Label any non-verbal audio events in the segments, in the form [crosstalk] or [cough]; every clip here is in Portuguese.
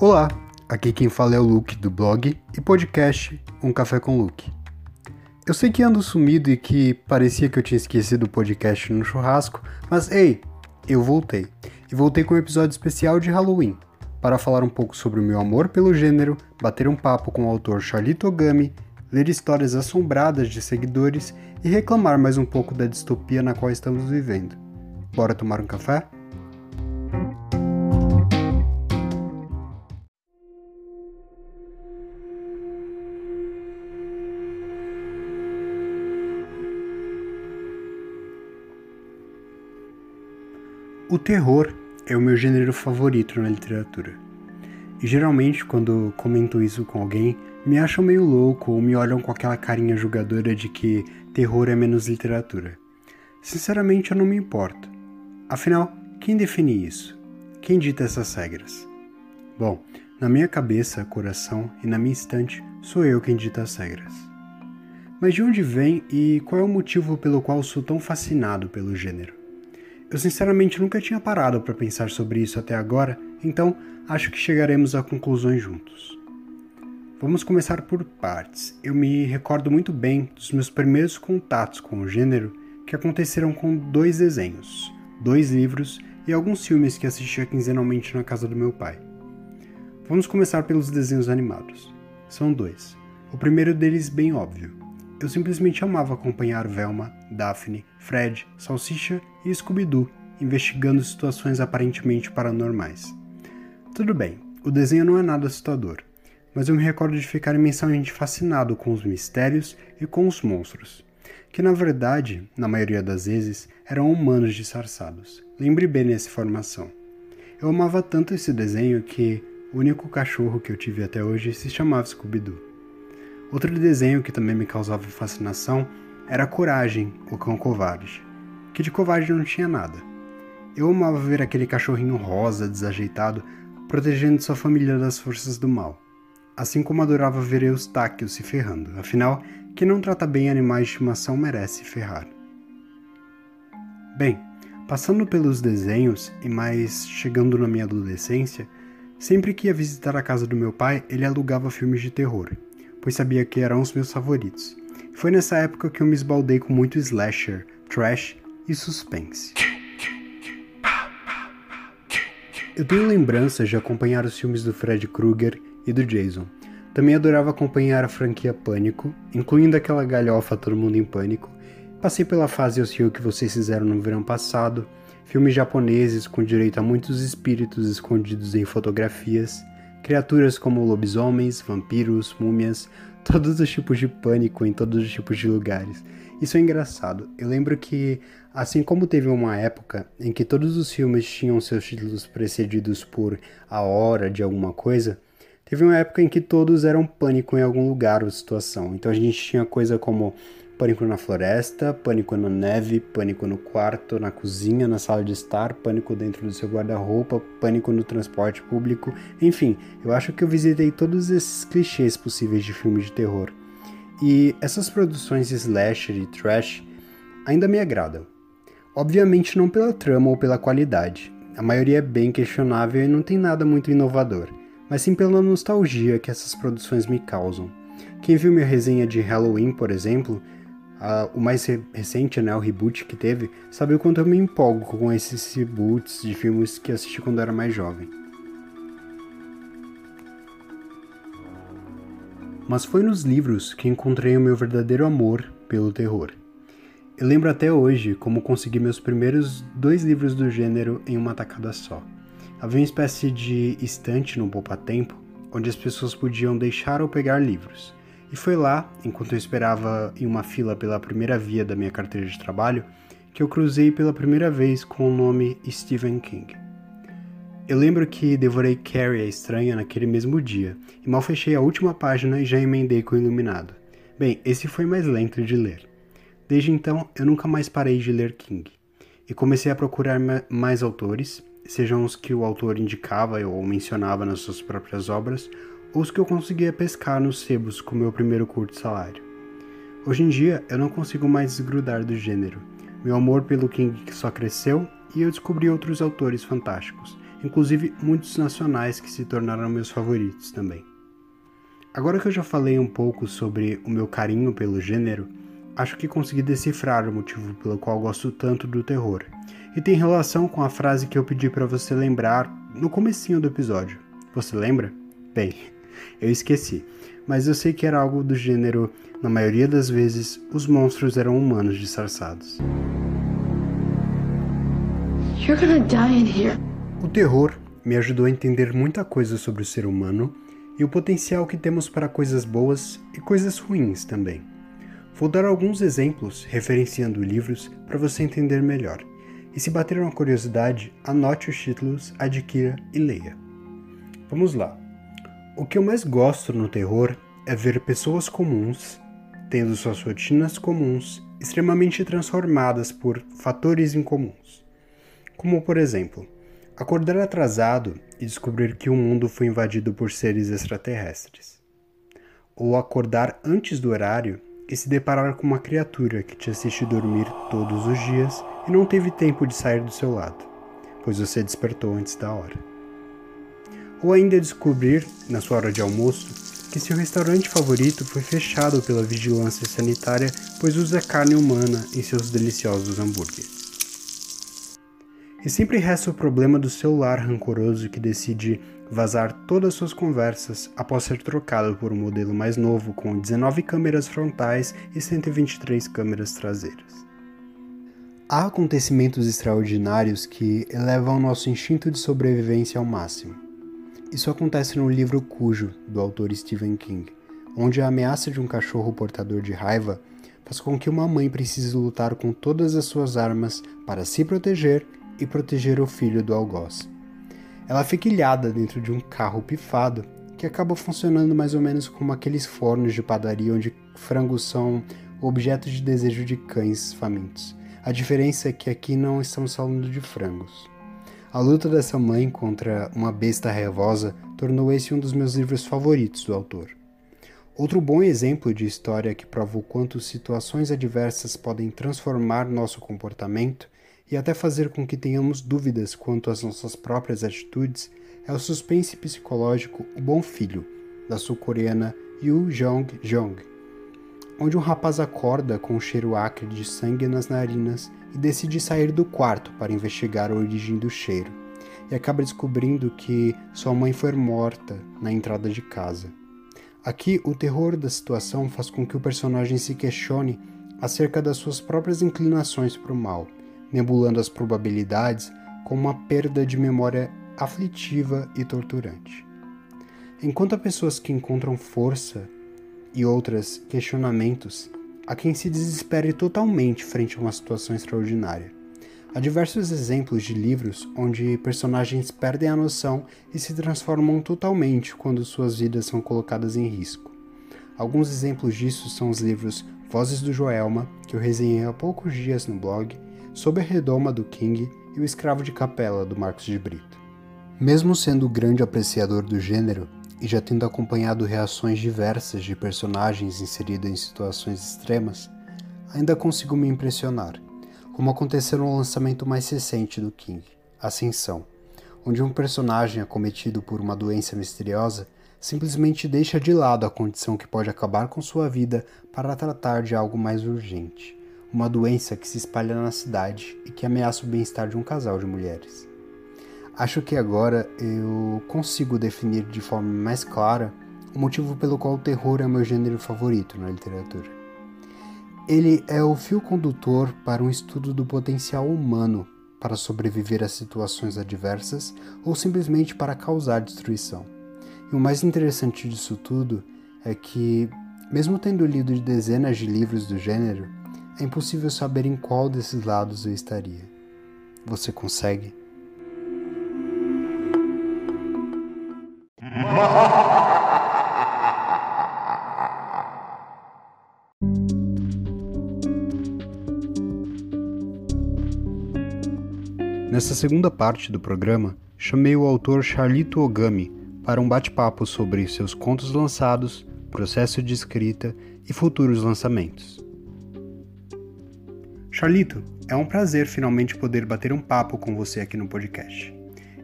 Olá, aqui quem fala é o Luke do blog e podcast Um Café com Luke. Eu sei que ando sumido e que parecia que eu tinha esquecido o podcast no churrasco, mas ei, eu voltei. E voltei com um episódio especial de Halloween, para falar um pouco sobre o meu amor pelo gênero, bater um papo com o autor Charlie Togami, ler histórias assombradas de seguidores e reclamar mais um pouco da distopia na qual estamos vivendo. Bora tomar um café? O terror é o meu gênero favorito na literatura. E geralmente, quando comento isso com alguém, me acham meio louco ou me olham com aquela carinha julgadora de que terror é menos literatura. Sinceramente, eu não me importo. Afinal, quem define isso? Quem dita essas regras? Bom, na minha cabeça, coração e na minha estante, sou eu quem dita as regras. Mas de onde vem e qual é o motivo pelo qual sou tão fascinado pelo gênero? Eu sinceramente nunca tinha parado para pensar sobre isso até agora, então acho que chegaremos a conclusões juntos. Vamos começar por partes. Eu me recordo muito bem dos meus primeiros contatos com o gênero que aconteceram com dois desenhos, dois livros e alguns filmes que assistia quinzenalmente na casa do meu pai. Vamos começar pelos desenhos animados. São dois. O primeiro deles bem óbvio, eu simplesmente amava acompanhar Velma, Daphne, Fred, Salsicha e Scooby-Doo investigando situações aparentemente paranormais. Tudo bem, o desenho não é nada assustador, mas eu me recordo de ficar imensamente fascinado com os mistérios e com os monstros, que na verdade, na maioria das vezes, eram humanos disfarçados. Lembre bem nessa informação. Eu amava tanto esse desenho que o único cachorro que eu tive até hoje se chamava Scooby-Doo. Outro desenho que também me causava fascinação era Coragem, o cão covarde, que de covarde não tinha nada. Eu amava ver aquele cachorrinho rosa, desajeitado, protegendo sua família das forças do mal. Assim como adorava ver Eustáquio se ferrando, afinal, quem não trata bem animais de estimação merece ferrar. Bem, passando pelos desenhos e mais chegando na minha adolescência, sempre que ia visitar a casa do meu pai, ele alugava filmes de terror, pois sabia que eram os meus favoritos. Foi nessa época que eu me esbaldei com muito slasher, trash e suspense. Eu tenho lembranças de acompanhar os filmes do Fred Krueger e do Jason. Também adorava acompanhar a franquia Pânico, incluindo aquela galhofa Todo Mundo em Pânico. Passei pela fase o que vocês fizeram no verão passado, filmes japoneses com direito a muitos espíritos escondidos em fotografias, Criaturas como lobisomens, vampiros, múmias, [laughs] todos os tipos de pânico em todos os tipos de lugares. Isso é engraçado. Eu lembro que, assim como teve uma época em que todos os filmes tinham seus títulos precedidos por a hora de alguma coisa, teve uma época em que todos eram pânico em algum lugar ou situação. Então a gente tinha coisa como Pânico na floresta, pânico na neve, pânico no quarto, na cozinha, na sala de estar, pânico dentro do seu guarda-roupa, pânico no transporte público. Enfim, eu acho que eu visitei todos esses clichês possíveis de filmes de terror. E essas produções slasher e trash ainda me agradam. Obviamente não pela trama ou pela qualidade. A maioria é bem questionável e não tem nada muito inovador, mas sim pela nostalgia que essas produções me causam. Quem viu minha resenha de Halloween, por exemplo, Uh, o mais re recente, né, o reboot que teve, sabe o quanto eu me empolgo com esses reboots de filmes que assisti quando era mais jovem. Mas foi nos livros que encontrei o meu verdadeiro amor pelo terror. Eu lembro até hoje como consegui meus primeiros dois livros do gênero em uma tacada só. Havia uma espécie de estante no poupa-tempo, onde as pessoas podiam deixar ou pegar livros. E foi lá, enquanto eu esperava em uma fila pela primeira via da minha carteira de trabalho, que eu cruzei pela primeira vez com o nome Stephen King. Eu lembro que devorei Carrie a Estranha naquele mesmo dia, e mal fechei a última página e já emendei com o Iluminado. Bem, esse foi mais lento de ler. Desde então, eu nunca mais parei de ler King, e comecei a procurar mais autores, sejam os que o autor indicava ou mencionava nas suas próprias obras, os que eu conseguia pescar nos sebos com meu primeiro curto salário. Hoje em dia, eu não consigo mais desgrudar do gênero. Meu amor pelo King só cresceu e eu descobri outros autores fantásticos, inclusive muitos nacionais que se tornaram meus favoritos também. Agora que eu já falei um pouco sobre o meu carinho pelo gênero, acho que consegui decifrar o motivo pelo qual gosto tanto do terror. E tem relação com a frase que eu pedi para você lembrar no comecinho do episódio. Você lembra? Bem, eu esqueci, mas eu sei que era algo do gênero, na maioria das vezes, os monstros eram humanos disfarçados. O terror me ajudou a entender muita coisa sobre o ser humano e o potencial que temos para coisas boas e coisas ruins também. Vou dar alguns exemplos referenciando livros para você entender melhor. E se bater uma curiosidade, anote os títulos, adquira e leia. Vamos lá. O que eu mais gosto no terror é ver pessoas comuns tendo suas rotinas comuns extremamente transformadas por fatores incomuns. Como, por exemplo, acordar atrasado e descobrir que o mundo foi invadido por seres extraterrestres. Ou acordar antes do horário e se deparar com uma criatura que te assiste dormir todos os dias e não teve tempo de sair do seu lado, pois você despertou antes da hora. Ou ainda descobrir, na sua hora de almoço, que seu restaurante favorito foi fechado pela vigilância sanitária, pois usa carne humana em seus deliciosos hambúrgueres. E sempre resta o problema do celular rancoroso que decide vazar todas suas conversas após ser trocado por um modelo mais novo com 19 câmeras frontais e 123 câmeras traseiras. Há acontecimentos extraordinários que elevam nosso instinto de sobrevivência ao máximo. Isso acontece no livro Cujo, do autor Stephen King, onde a ameaça de um cachorro portador de raiva faz com que uma mãe precise lutar com todas as suas armas para se proteger e proteger o filho do algoz. Ela fica ilhada dentro de um carro pifado que acaba funcionando mais ou menos como aqueles fornos de padaria onde frangos são objetos de desejo de cães famintos. A diferença é que aqui não estamos falando de frangos. A luta dessa mãe contra uma besta raivosa tornou esse um dos meus livros favoritos do autor. Outro bom exemplo de história que prova o quanto situações adversas podem transformar nosso comportamento e até fazer com que tenhamos dúvidas quanto às nossas próprias atitudes é o suspense psicológico O Bom Filho, da sul-coreana Yoo Jong-jong, onde um rapaz acorda com um cheiro acre de sangue nas narinas e decide sair do quarto para investigar a origem do cheiro, e acaba descobrindo que sua mãe foi morta na entrada de casa. Aqui, o terror da situação faz com que o personagem se questione acerca das suas próprias inclinações para o mal nebulando as probabilidades com uma perda de memória aflitiva e torturante. Enquanto há pessoas que encontram força e outras questionamentos, há quem se desespere totalmente frente a uma situação extraordinária. Há diversos exemplos de livros onde personagens perdem a noção e se transformam totalmente quando suas vidas são colocadas em risco. Alguns exemplos disso são os livros Vozes do Joelma, que eu resenhei há poucos dias no blog, Sob a Redoma do King e O Escravo de Capela do Marcos de Brito. Mesmo sendo grande apreciador do gênero e já tendo acompanhado reações diversas de personagens inseridos em situações extremas, ainda consigo me impressionar, como aconteceu no lançamento mais recente do King, Ascensão, onde um personagem acometido por uma doença misteriosa simplesmente deixa de lado a condição que pode acabar com sua vida para tratar de algo mais urgente uma doença que se espalha na cidade e que ameaça o bem-estar de um casal de mulheres. Acho que agora eu consigo definir de forma mais clara o motivo pelo qual o terror é meu gênero favorito na literatura. Ele é o fio condutor para um estudo do potencial humano para sobreviver a situações adversas ou simplesmente para causar destruição. E o mais interessante disso tudo é que, mesmo tendo lido dezenas de livros do gênero, é impossível saber em qual desses lados eu estaria. Você consegue? Nessa segunda parte do programa, chamei o autor Charlito Ogami para um bate-papo sobre seus contos lançados, processo de escrita e futuros lançamentos. Charlito, é um prazer finalmente poder bater um papo com você aqui no podcast.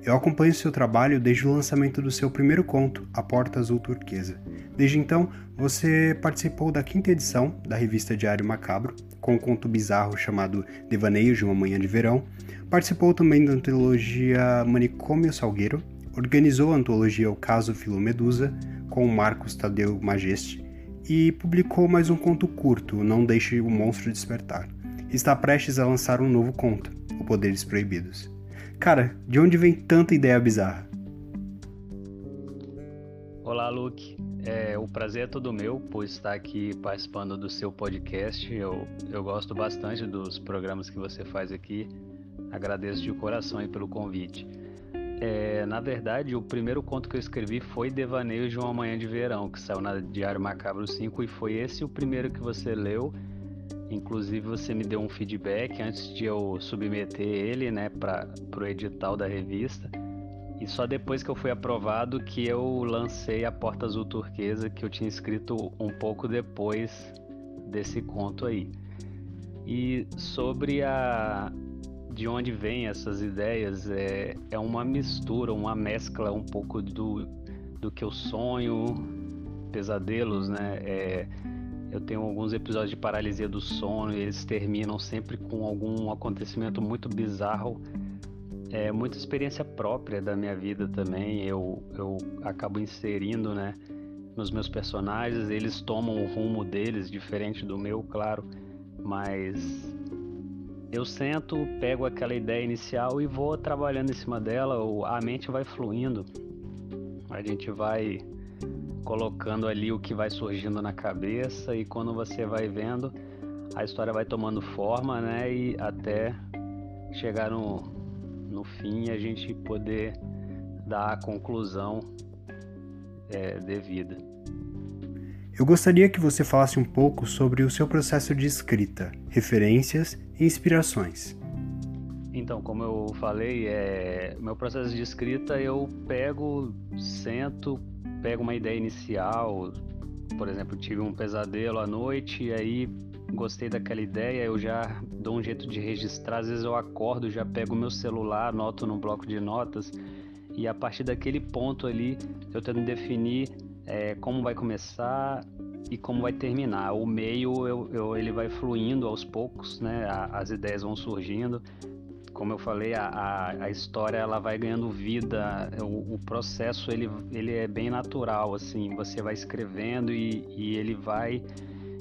Eu acompanho seu trabalho desde o lançamento do seu primeiro conto, A Porta Azul Turquesa. Desde então, você participou da quinta edição da revista Diário Macabro, com um conto bizarro chamado Devaneios de uma Manhã de Verão. Participou também da antologia Manicômio Salgueiro, organizou a antologia O Caso Filomedusa, com Marcos Tadeu Majeste, e publicou mais um conto curto, Não Deixe o Monstro Despertar. Está prestes a lançar um novo conto, O Poderes Proibidos. Cara, de onde vem tanta ideia bizarra? Olá, Luke. É, o prazer é todo meu por estar aqui participando do seu podcast. Eu, eu gosto bastante dos programas que você faz aqui. Agradeço de coração pelo convite. É, na verdade, o primeiro conto que eu escrevi foi Devaneios de uma Manhã de Verão, que saiu na Diário Macabro 5, e foi esse o primeiro que você leu. Inclusive, você me deu um feedback antes de eu submeter ele né, para o edital da revista. E só depois que eu fui aprovado que eu lancei a Porta Azul Turquesa, que eu tinha escrito um pouco depois desse conto aí. E sobre a de onde vêm essas ideias, é, é uma mistura, uma mescla um pouco do, do que eu sonho, pesadelos, né? É, eu tenho alguns episódios de paralisia do sono e eles terminam sempre com algum acontecimento muito bizarro. É muita experiência própria da minha vida também. Eu, eu acabo inserindo, né, nos meus personagens. Eles tomam o rumo deles, diferente do meu, claro. Mas eu sento, pego aquela ideia inicial e vou trabalhando em cima dela. A mente vai fluindo. A gente vai colocando ali o que vai surgindo na cabeça e quando você vai vendo, a história vai tomando forma, né? E até chegar no, no fim a gente poder dar a conclusão é, devida. Eu gostaria que você falasse um pouco sobre o seu processo de escrita, referências e inspirações. Então, como eu falei, é, meu processo de escrita eu pego, sento, pego uma ideia inicial, por exemplo, tive um pesadelo à noite e aí gostei daquela ideia, eu já dou um jeito de registrar, às vezes eu acordo, já pego meu celular, anoto num bloco de notas e a partir daquele ponto ali eu tento definir é, como vai começar e como vai terminar. O meio eu, eu, ele vai fluindo aos poucos, né? as ideias vão surgindo como eu falei, a, a, a, história ela vai ganhando vida, o, o, processo ele, ele é bem natural, assim, você vai escrevendo e, e ele vai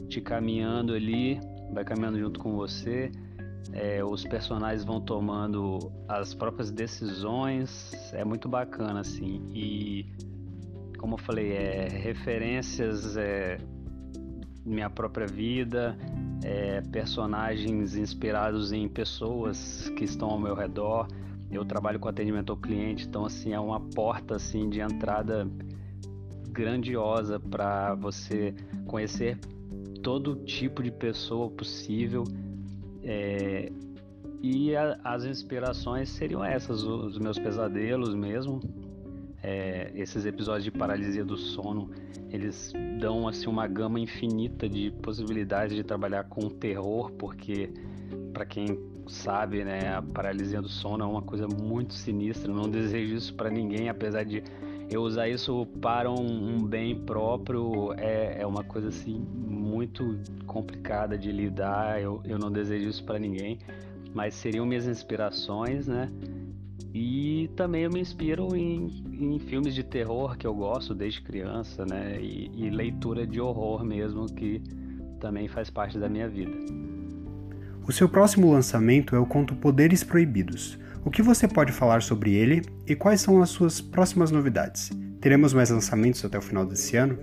te caminhando ali, vai caminhando junto com você, é, os personagens vão tomando as próprias decisões, é muito bacana, assim, e como eu falei, é referências, é, minha própria vida, é, personagens inspirados em pessoas que estão ao meu redor. Eu trabalho com atendimento ao cliente, então assim é uma porta assim de entrada grandiosa para você conhecer todo tipo de pessoa possível. É, e a, as inspirações seriam essas, os meus pesadelos mesmo, é, esses episódios de paralisia do sono, eles dão assim uma gama infinita de possibilidades de trabalhar com terror, porque para quem sabe, né, a paralisia do sono é uma coisa muito sinistra. não desejo isso para ninguém, apesar de eu usar isso para um, um bem próprio é, é, uma coisa assim muito complicada de lidar. Eu, eu não desejo isso para ninguém, mas seriam minhas inspirações, né? E também eu me inspiro em, em filmes de terror que eu gosto desde criança, né? E, e leitura de horror mesmo, que também faz parte da minha vida. O seu próximo lançamento é o conto Poderes Proibidos. O que você pode falar sobre ele e quais são as suas próximas novidades? Teremos mais lançamentos até o final desse ano?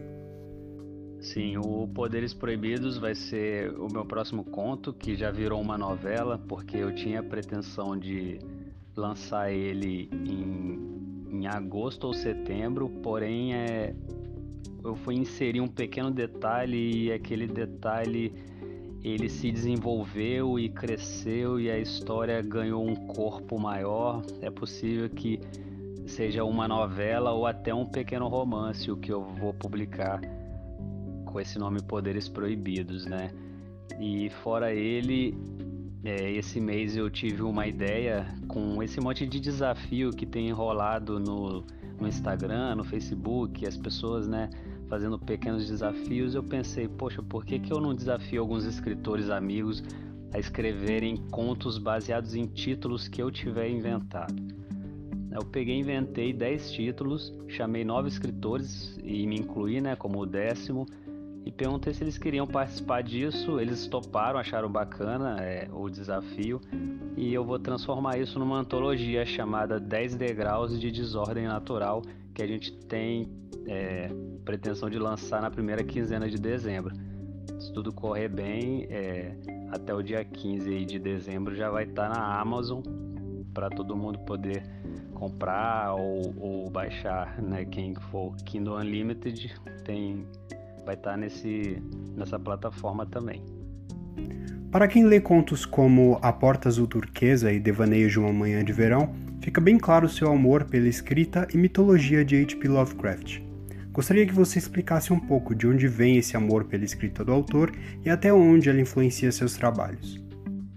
Sim, o Poderes Proibidos vai ser o meu próximo conto, que já virou uma novela, porque eu tinha a pretensão de lançar ele em, em agosto ou setembro, porém é, eu fui inserir um pequeno detalhe e aquele detalhe ele se desenvolveu e cresceu e a história ganhou um corpo maior. É possível que seja uma novela ou até um pequeno romance o que eu vou publicar com esse nome Poderes Proibidos, né? E fora ele, é, esse mês eu tive uma ideia com esse monte de desafio que tem enrolado no, no Instagram, no Facebook, as pessoas, né, fazendo pequenos desafios. Eu pensei, poxa, por que, que eu não desafio alguns escritores amigos a escreverem contos baseados em títulos que eu tiver inventado? Eu peguei inventei 10 títulos, chamei nove escritores e me incluí, né, como o décimo e perguntei se eles queriam participar disso. Eles toparam, acharam bacana é, o desafio e eu vou transformar isso numa antologia chamada 10 Degraus de Desordem Natural que a gente tem é, pretensão de lançar na primeira quinzena de dezembro. Se tudo correr bem, é, até o dia 15 de dezembro já vai estar na Amazon para todo mundo poder comprar ou, ou baixar, né? Quem for Kindle Unlimited tem vai estar tá nesse, nessa plataforma também. Para quem lê contos como A Porta Azul Turquesa e Devaneios de uma Manhã de Verão, fica bem claro seu amor pela escrita e mitologia de H.P. Lovecraft. Gostaria que você explicasse um pouco de onde vem esse amor pela escrita do autor e até onde ela influencia seus trabalhos.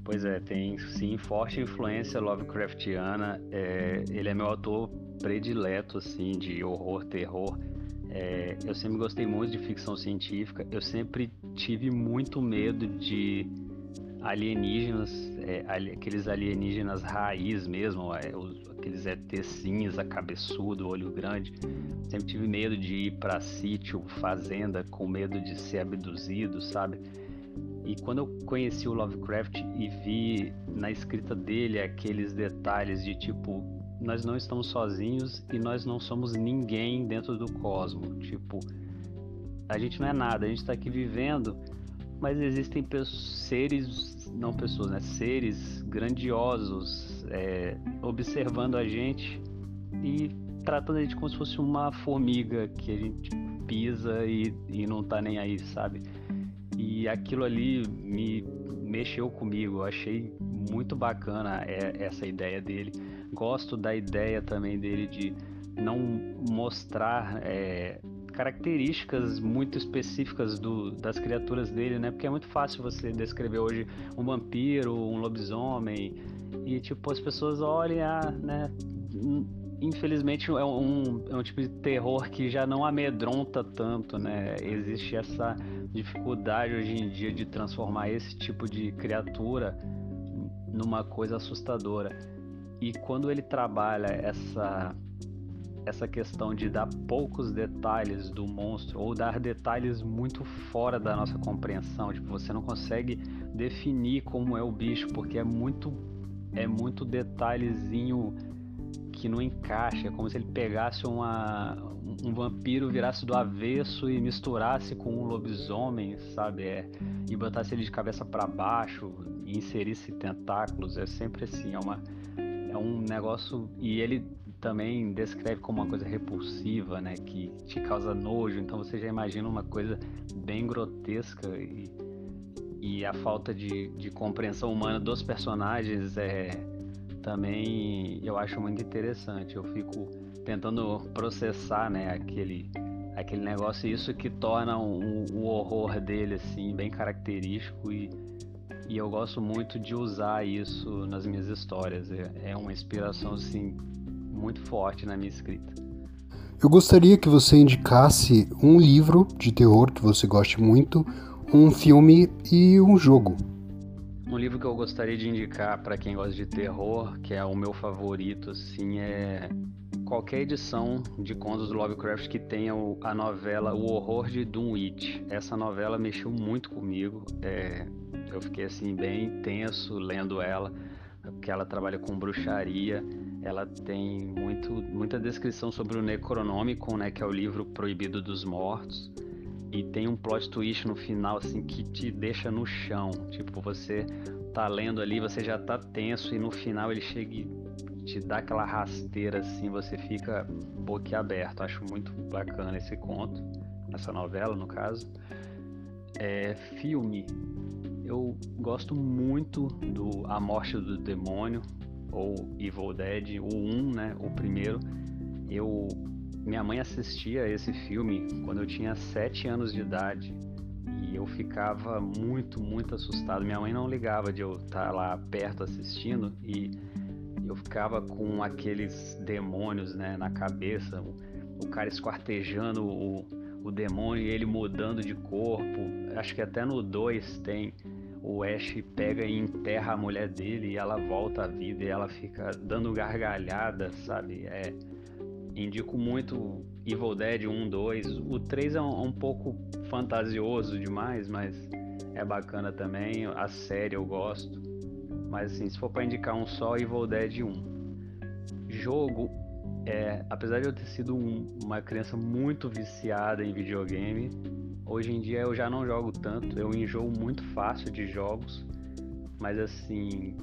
Pois é, tem sim forte influência Lovecraftiana. É, ele é meu autor predileto assim de horror, terror. É, eu sempre gostei muito de ficção científica. Eu sempre tive muito medo de alienígenas, é, aqueles alienígenas raiz mesmo, é, os, aqueles ET cinza, cabeçudo, olho grande. Sempre tive medo de ir para sítio, fazenda, com medo de ser abduzido, sabe? E quando eu conheci o Lovecraft e vi na escrita dele aqueles detalhes de tipo nós não estamos sozinhos e nós não somos ninguém dentro do cosmos. Tipo, a gente não é nada, a gente está aqui vivendo, mas existem seres, não pessoas, né? Seres grandiosos é, observando a gente e tratando a gente como se fosse uma formiga que a gente pisa e, e não tá nem aí, sabe? E aquilo ali me mexeu comigo, eu achei muito bacana é, essa ideia dele gosto da ideia também dele de não mostrar é, características muito específicas do, das criaturas dele, né? Porque é muito fácil você descrever hoje um vampiro, um lobisomem e tipo as pessoas olham, ah, né? Infelizmente é um, é um tipo de terror que já não amedronta tanto, né? Existe essa dificuldade hoje em dia de transformar esse tipo de criatura numa coisa assustadora. E quando ele trabalha essa essa questão de dar poucos detalhes do monstro ou dar detalhes muito fora da nossa compreensão, tipo, você não consegue definir como é o bicho porque é muito é muito detalhezinho que não encaixa, é como se ele pegasse uma, um vampiro, virasse do avesso e misturasse com um lobisomem, sabe? É, e botasse ele de cabeça para baixo e inserisse tentáculos, é sempre assim, é uma é um negócio e ele também descreve como uma coisa repulsiva, né, que te causa nojo. Então você já imagina uma coisa bem grotesca e, e a falta de, de compreensão humana dos personagens é também eu acho muito interessante. Eu fico tentando processar, né, aquele aquele negócio isso que torna um, o horror dele assim bem característico e e eu gosto muito de usar isso nas minhas histórias. É, é uma inspiração assim muito forte na minha escrita. Eu gostaria que você indicasse um livro de terror que você goste muito, um filme e um jogo. Um livro que eu gostaria de indicar para quem gosta de terror, que é o meu favorito, assim, é qualquer edição de contos do Lovecraft que tenha a novela O Horror de Dunwich. Essa novela mexeu muito comigo. É, eu fiquei assim bem tenso lendo ela, porque ela trabalha com bruxaria. Ela tem muito, muita descrição sobre o Necronômico, né, que é o livro proibido dos mortos. E tem um plot twist no final assim que te deixa no chão. Tipo, você tá lendo ali, você já tá tenso e no final ele chega e te dá aquela rasteira assim, você fica boquiaberto. Acho muito bacana esse conto, essa novela no caso. É, filme, eu gosto muito do A Morte do Demônio, ou Evil Dead, o 1, né? O primeiro. Eu. Minha mãe assistia esse filme quando eu tinha 7 anos de idade. E eu ficava muito, muito assustado. Minha mãe não ligava de eu estar lá perto assistindo e eu ficava com aqueles demônios né, na cabeça, o cara esquartejando o, o demônio e ele mudando de corpo. Acho que até no 2 tem o Ash pega e enterra a mulher dele e ela volta à vida e ela fica dando gargalhada, sabe? É, indico muito Evil Dead 1, 2. O 3 é um, um, pouco fantasioso demais, mas é bacana também. A série eu gosto. Mas assim, se for para indicar um só, Evil Dead 1. Jogo, é, apesar de eu ter sido um, uma criança muito viciada em videogame, Hoje em dia eu já não jogo tanto, eu enjoo muito fácil de jogos, mas assim,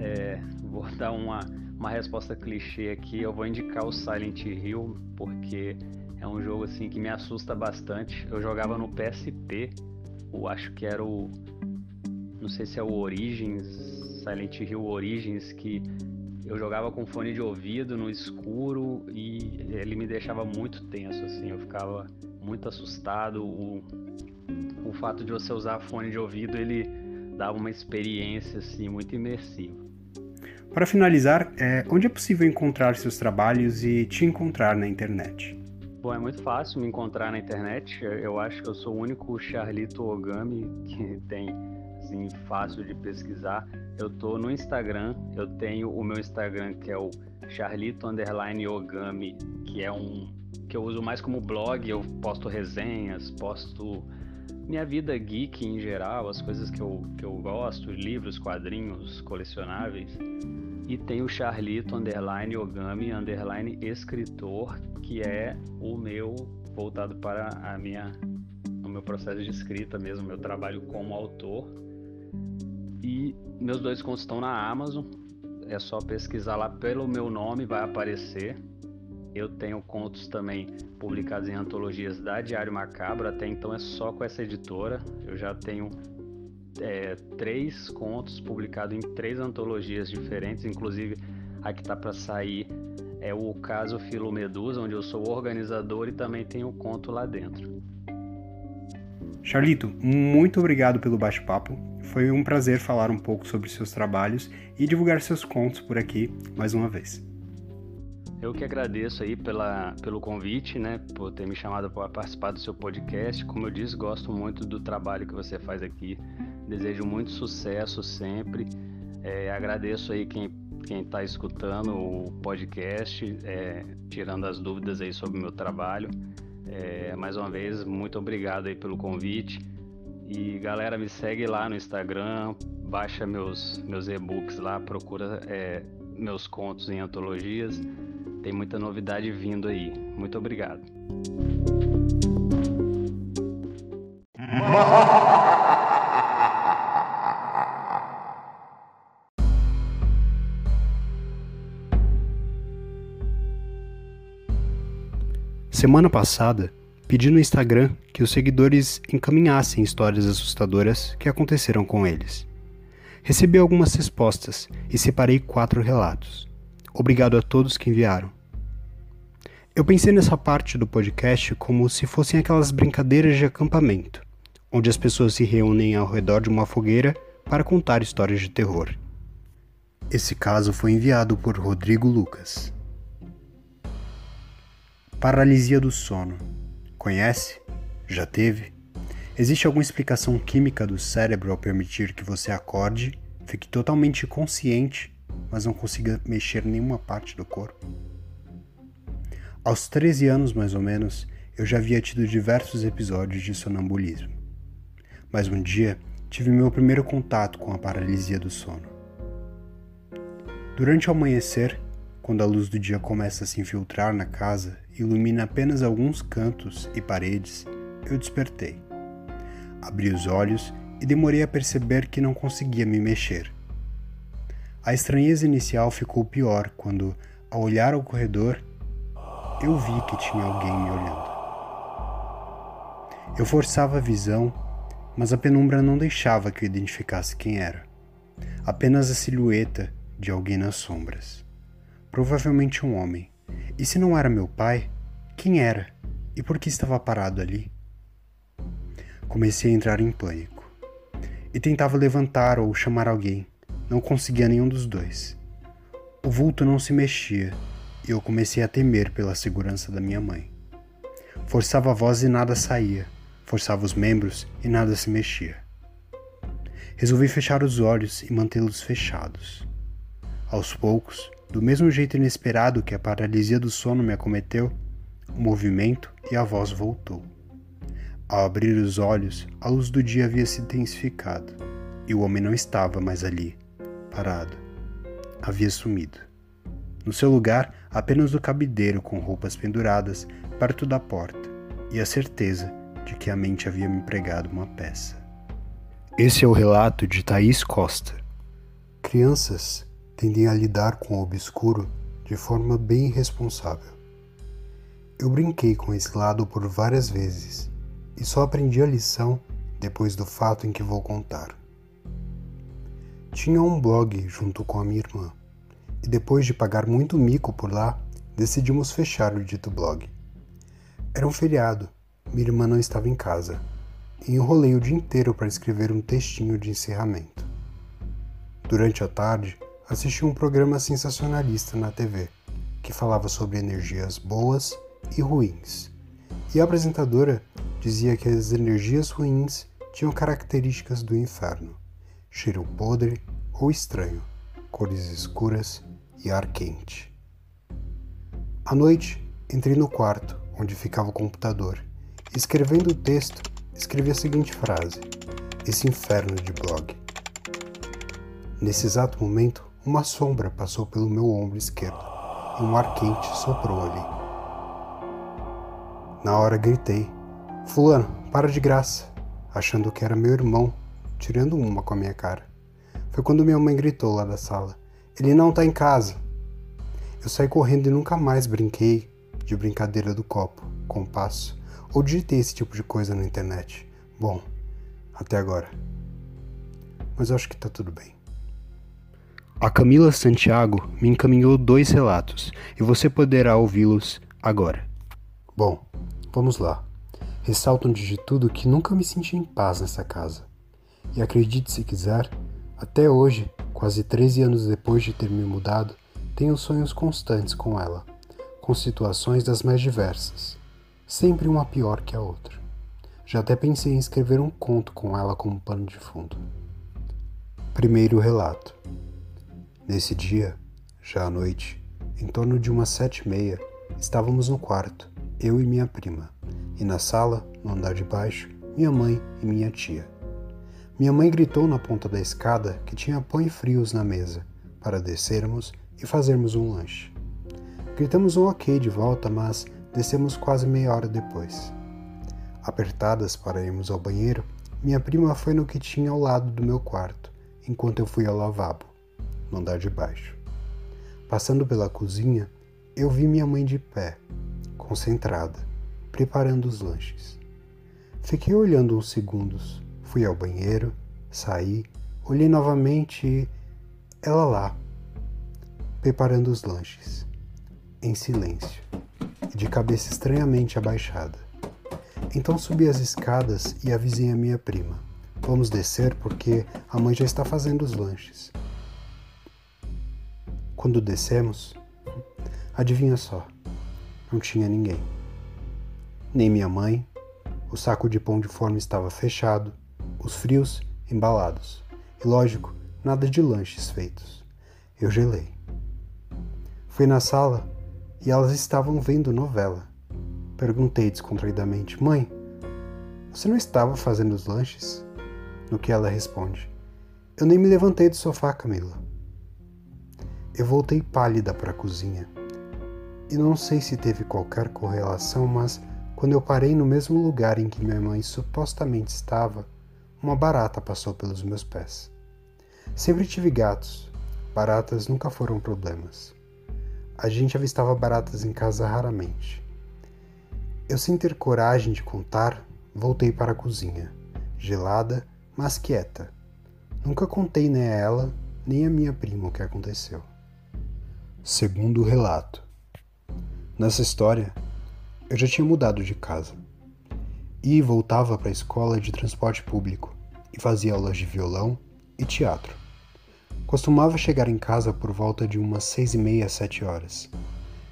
é, [laughs] vou dar uma, uma resposta clichê aqui, eu vou indicar o Silent Hill, porque é um jogo assim que me assusta bastante. Eu jogava no PSP, eu acho que era o. Não sei se é o Origins, Silent Hill Origins, que eu jogava com fone de ouvido no escuro e ele me deixava muito tenso, assim, eu ficava muito assustado. O, o fato de você usar fone de ouvido, ele dava uma experiência, assim, muito imersiva. Para finalizar, é, onde é possível encontrar seus trabalhos e te encontrar na internet? Bom, é muito fácil me encontrar na internet. Eu acho que eu sou o único Charlito Ogami que tem assim, fácil de pesquisar. Eu tô no Instagram, eu tenho o meu Instagram que é o Charlito Underline Ogami, que é um que eu uso mais como blog, eu posto resenhas, posto minha vida geek em geral, as coisas que eu, que eu gosto, livros, quadrinhos, colecionáveis. E tem o Charlito Underline Ogami Underline Escritor, que é o meu voltado para a minha o meu processo de escrita mesmo, meu trabalho como autor. E meus dois contos estão na Amazon. É só pesquisar lá pelo meu nome, vai aparecer. Eu tenho contos também publicados em antologias da Diário Macabro, até então é só com essa editora. Eu já tenho é, três contos publicados em três antologias diferentes, inclusive a que está para sair é o caso Filo Medusa, onde eu sou organizador e também tenho conto lá dentro. Charlito, muito obrigado pelo bate-papo. Foi um prazer falar um pouco sobre seus trabalhos e divulgar seus contos por aqui mais uma vez. Eu que agradeço aí pela, pelo convite, né, por ter me chamado para participar do seu podcast. Como eu disse, gosto muito do trabalho que você faz aqui. Desejo muito sucesso sempre. É, agradeço aí quem quem está escutando o podcast, é, tirando as dúvidas aí sobre o meu trabalho. É, mais uma vez, muito obrigado aí pelo convite. E galera, me segue lá no Instagram, baixa meus, meus e-books lá, procura é, meus contos em antologias. Tem muita novidade vindo aí. Muito obrigado. Semana passada, pedi no Instagram que os seguidores encaminhassem histórias assustadoras que aconteceram com eles. Recebi algumas respostas e separei quatro relatos. Obrigado a todos que enviaram. Eu pensei nessa parte do podcast como se fossem aquelas brincadeiras de acampamento, onde as pessoas se reúnem ao redor de uma fogueira para contar histórias de terror. Esse caso foi enviado por Rodrigo Lucas. Paralisia do sono. Conhece? Já teve? Existe alguma explicação química do cérebro ao permitir que você acorde, fique totalmente consciente, mas não consiga mexer nenhuma parte do corpo? Aos 13 anos, mais ou menos, eu já havia tido diversos episódios de sonambulismo. Mas um dia tive meu primeiro contato com a paralisia do sono. Durante o amanhecer, quando a luz do dia começa a se infiltrar na casa ilumina apenas alguns cantos e paredes, eu despertei. Abri os olhos e demorei a perceber que não conseguia me mexer. A estranheza inicial ficou pior quando, ao olhar ao corredor, eu vi que tinha alguém me olhando. Eu forçava a visão, mas a penumbra não deixava que eu identificasse quem era. Apenas a silhueta de alguém nas sombras. Provavelmente um homem. E se não era meu pai, quem era? E por que estava parado ali? Comecei a entrar em pânico. E tentava levantar ou chamar alguém. Não conseguia nenhum dos dois. O vulto não se mexia e eu comecei a temer pela segurança da minha mãe. Forçava a voz e nada saía. Forçava os membros e nada se mexia. Resolvi fechar os olhos e mantê-los fechados. Aos poucos, do mesmo jeito inesperado que a paralisia do sono me acometeu, o movimento e a voz voltou. Ao abrir os olhos, a luz do dia havia se intensificado e o homem não estava mais ali, parado. Havia sumido. No seu lugar, apenas o cabideiro com roupas penduradas perto da porta e a certeza de que a mente havia me pregado uma peça. Esse é o relato de Thaís Costa. Crianças tendem a lidar com o obscuro de forma bem irresponsável. Eu brinquei com esse lado por várias vezes e só aprendi a lição depois do fato em que vou contar. Tinha um blog junto com a minha irmã, e depois de pagar muito mico por lá, decidimos fechar o dito blog. Era um feriado, minha irmã não estava em casa, e enrolei o dia inteiro para escrever um textinho de encerramento. Durante a tarde, assisti um programa sensacionalista na TV, que falava sobre energias boas e ruins. E a apresentadora dizia que as energias ruins tinham características do inferno: cheiro podre ou estranho, cores escuras e ar quente. À noite, entrei no quarto onde ficava o computador escrevendo o texto, escrevi a seguinte frase: Esse inferno de blog. Nesse exato momento, uma sombra passou pelo meu ombro esquerdo e um ar quente soprou ali. Na hora gritei Fulano, para de graça, achando que era meu irmão, tirando uma com a minha cara. Foi quando minha mãe gritou lá da sala: Ele não tá em casa. Eu saí correndo e nunca mais brinquei de brincadeira do copo, compasso, ou digitei esse tipo de coisa na internet. Bom, até agora. Mas eu acho que tá tudo bem. A Camila Santiago me encaminhou dois relatos e você poderá ouvi-los agora. Bom, vamos lá. Ressalto de tudo que nunca me senti em paz nessa casa. E acredite se quiser, até hoje, quase 13 anos depois de ter me mudado, tenho sonhos constantes com ela, com situações das mais diversas, sempre uma pior que a outra. Já até pensei em escrever um conto com ela como pano de fundo. Primeiro relato. Nesse dia, já à noite, em torno de umas sete e meia, estávamos no quarto, eu e minha prima e na sala, no andar de baixo, minha mãe e minha tia. Minha mãe gritou na ponta da escada que tinha pão frios na mesa, para descermos e fazermos um lanche. Gritamos um ok de volta, mas descemos quase meia hora depois. Apertadas para irmos ao banheiro, minha prima foi no que tinha ao lado do meu quarto, enquanto eu fui ao lavabo, no andar de baixo. Passando pela cozinha, eu vi minha mãe de pé, concentrada preparando os lanches. Fiquei olhando uns segundos, fui ao banheiro, saí, olhei novamente e ela lá, preparando os lanches, em silêncio e de cabeça estranhamente abaixada. Então subi as escadas e avisei a minha prima. Vamos descer porque a mãe já está fazendo os lanches. Quando descemos, adivinha só, não tinha ninguém nem minha mãe. O saco de pão de forma estava fechado, os frios embalados. E lógico, nada de lanches feitos. Eu gelei. Fui na sala e elas estavam vendo novela. Perguntei descontraidamente: Mãe, você não estava fazendo os lanches? No que ela responde: Eu nem me levantei do sofá, Camila. Eu voltei pálida para a cozinha. E não sei se teve qualquer correlação, mas quando eu parei no mesmo lugar em que minha mãe supostamente estava, uma barata passou pelos meus pés. Sempre tive gatos, baratas nunca foram problemas. A gente avistava baratas em casa raramente. Eu, sem ter coragem de contar, voltei para a cozinha, gelada, mas quieta. Nunca contei nem a ela, nem a minha prima o que aconteceu. Segundo o relato. Nessa história, eu já tinha mudado de casa. E voltava para a escola de transporte público e fazia aulas de violão e teatro. Costumava chegar em casa por volta de umas seis e meia, sete horas.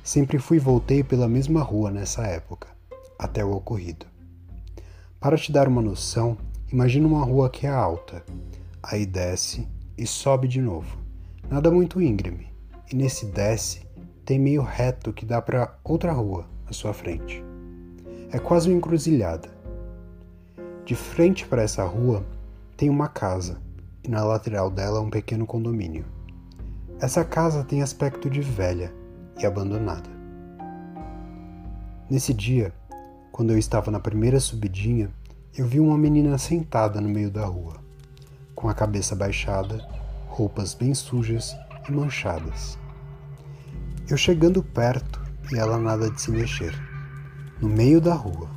Sempre fui e voltei pela mesma rua nessa época, até o ocorrido. Para te dar uma noção, imagina uma rua que é alta, aí desce e sobe de novo. Nada muito íngreme, e nesse desce tem meio reto que dá para outra rua à sua frente. É quase uma encruzilhada. De frente para essa rua tem uma casa e na lateral dela um pequeno condomínio. Essa casa tem aspecto de velha e abandonada. Nesse dia, quando eu estava na primeira subidinha, eu vi uma menina sentada no meio da rua, com a cabeça baixada, roupas bem sujas e manchadas. Eu chegando perto e ela nada de se mexer, no meio da rua.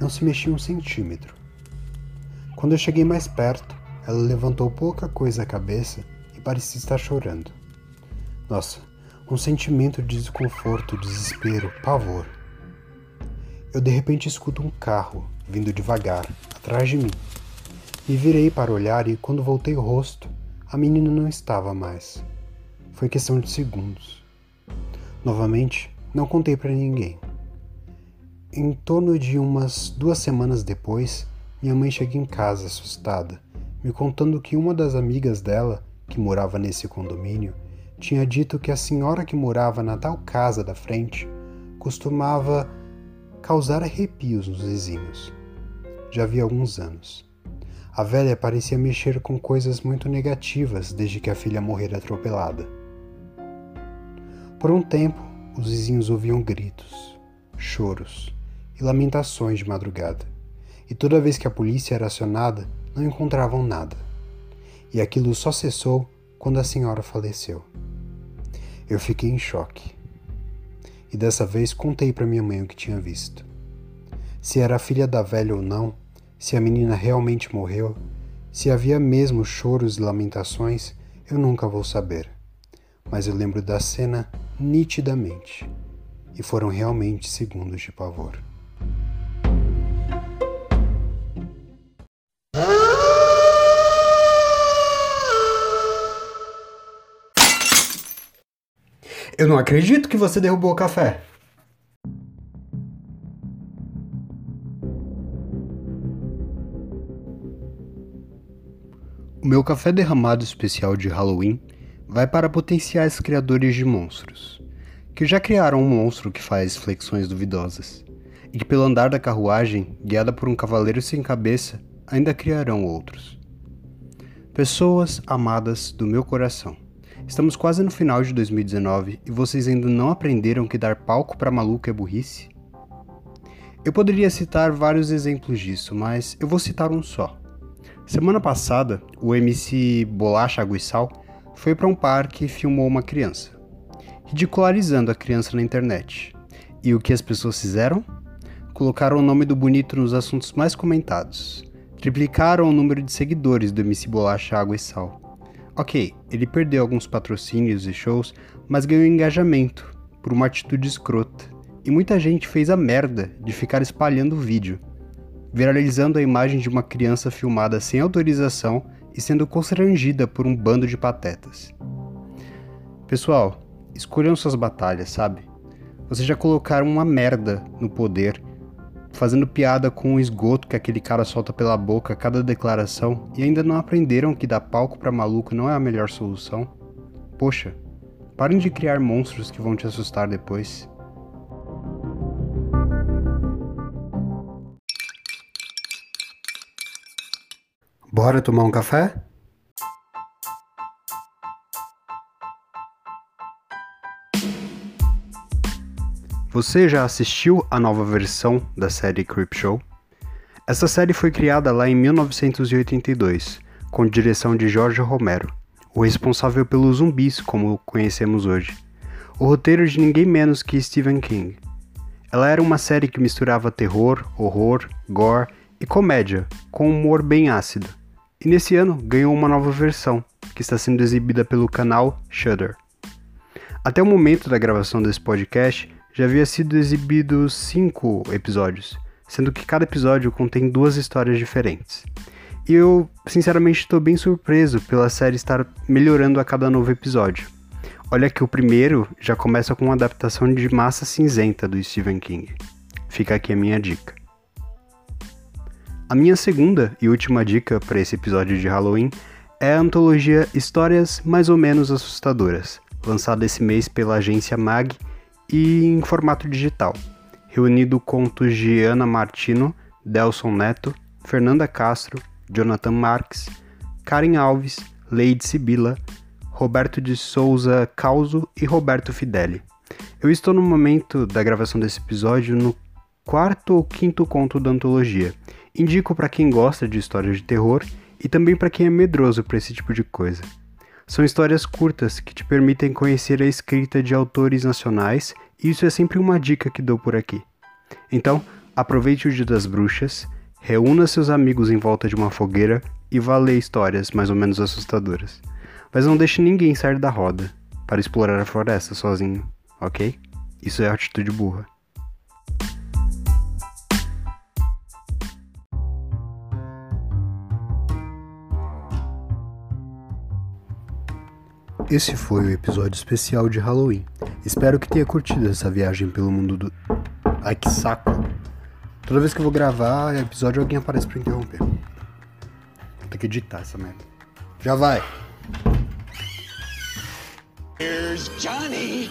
Não se mexia um centímetro. Quando eu cheguei mais perto, ela levantou pouca coisa a cabeça e parecia estar chorando. Nossa, um sentimento de desconforto, desespero, pavor. Eu de repente escuto um carro vindo devagar, atrás de mim. Me virei para olhar e, quando voltei o rosto, a menina não estava mais. Foi questão de segundos. Novamente, não contei para ninguém. Em torno de umas duas semanas depois, minha mãe chega em casa assustada, me contando que uma das amigas dela, que morava nesse condomínio, tinha dito que a senhora que morava na tal casa da frente costumava causar arrepios nos vizinhos. Já havia alguns anos. A velha parecia mexer com coisas muito negativas desde que a filha morrera atropelada. Por um tempo, os vizinhos ouviam gritos, choros e lamentações de madrugada e toda vez que a polícia era acionada, não encontravam nada. E aquilo só cessou quando a senhora faleceu. Eu fiquei em choque. E dessa vez contei para minha mãe o que tinha visto. Se era a filha da velha ou não, se a menina realmente morreu, se havia mesmo choros e lamentações, eu nunca vou saber. Mas eu lembro da cena nitidamente. E foram realmente segundos de pavor. Eu não acredito que você derrubou o café. O meu café derramado especial de Halloween vai para potenciais criadores de monstros, que já criaram um monstro que faz flexões duvidosas, e que pelo andar da carruagem, guiada por um cavaleiro sem cabeça, ainda criarão outros. Pessoas amadas do meu coração. Estamos quase no final de 2019 e vocês ainda não aprenderam que dar palco para maluco é burrice? Eu poderia citar vários exemplos disso, mas eu vou citar um só. Semana passada, o MC Bolacha Água e Sal foi para um parque e filmou uma criança, ridicularizando a criança na internet. E o que as pessoas fizeram? Colocaram o nome do bonito nos assuntos mais comentados. Triplicaram o número de seguidores do MC Bolacha Água e Sal. Ok, ele perdeu alguns patrocínios e shows, mas ganhou engajamento por uma atitude escrota. E muita gente fez a merda de ficar espalhando o vídeo, viralizando a imagem de uma criança filmada sem autorização e sendo constrangida por um bando de patetas. Pessoal, escolham suas batalhas, sabe? Vocês já colocaram uma merda no poder fazendo piada com o esgoto que aquele cara solta pela boca a cada declaração e ainda não aprenderam que dar palco para maluco não é a melhor solução? Poxa, parem de criar monstros que vão te assustar depois. Bora tomar um café? Você já assistiu a nova versão da série Creepshow? Essa série foi criada lá em 1982, com direção de Jorge Romero, o responsável pelos zumbis como conhecemos hoje. O roteiro de ninguém menos que Stephen King. Ela era uma série que misturava terror, horror, gore e comédia, com humor bem ácido. E nesse ano ganhou uma nova versão, que está sendo exibida pelo canal Shudder. Até o momento da gravação desse podcast, já havia sido exibido cinco episódios, sendo que cada episódio contém duas histórias diferentes. E eu, sinceramente, estou bem surpreso pela série estar melhorando a cada novo episódio. Olha que o primeiro já começa com uma adaptação de Massa Cinzenta do Stephen King. Fica aqui a minha dica. A minha segunda e última dica para esse episódio de Halloween é a antologia Histórias Mais ou Menos Assustadoras, lançada esse mês pela agência MAG e em formato digital, reunindo contos de Ana Martino, Delson Neto, Fernanda Castro, Jonathan Marques, Karen Alves, Leide Sibila, Roberto de Souza Causo e Roberto Fideli. Eu estou no momento da gravação desse episódio no quarto ou quinto conto da antologia. Indico para quem gosta de histórias de terror e também para quem é medroso para esse tipo de coisa. São histórias curtas que te permitem conhecer a escrita de autores nacionais e isso é sempre uma dica que dou por aqui. Então, aproveite o Dia das Bruxas, reúna seus amigos em volta de uma fogueira e vá ler histórias mais ou menos assustadoras. Mas não deixe ninguém sair da roda para explorar a floresta sozinho, ok? Isso é atitude burra. Esse foi o episódio especial de Halloween. Espero que tenha curtido essa viagem pelo mundo do. Ai que saco! Toda vez que eu vou gravar episódio, alguém aparece pra interromper. Vou ter que editar essa merda. Já vai! Here's Johnny!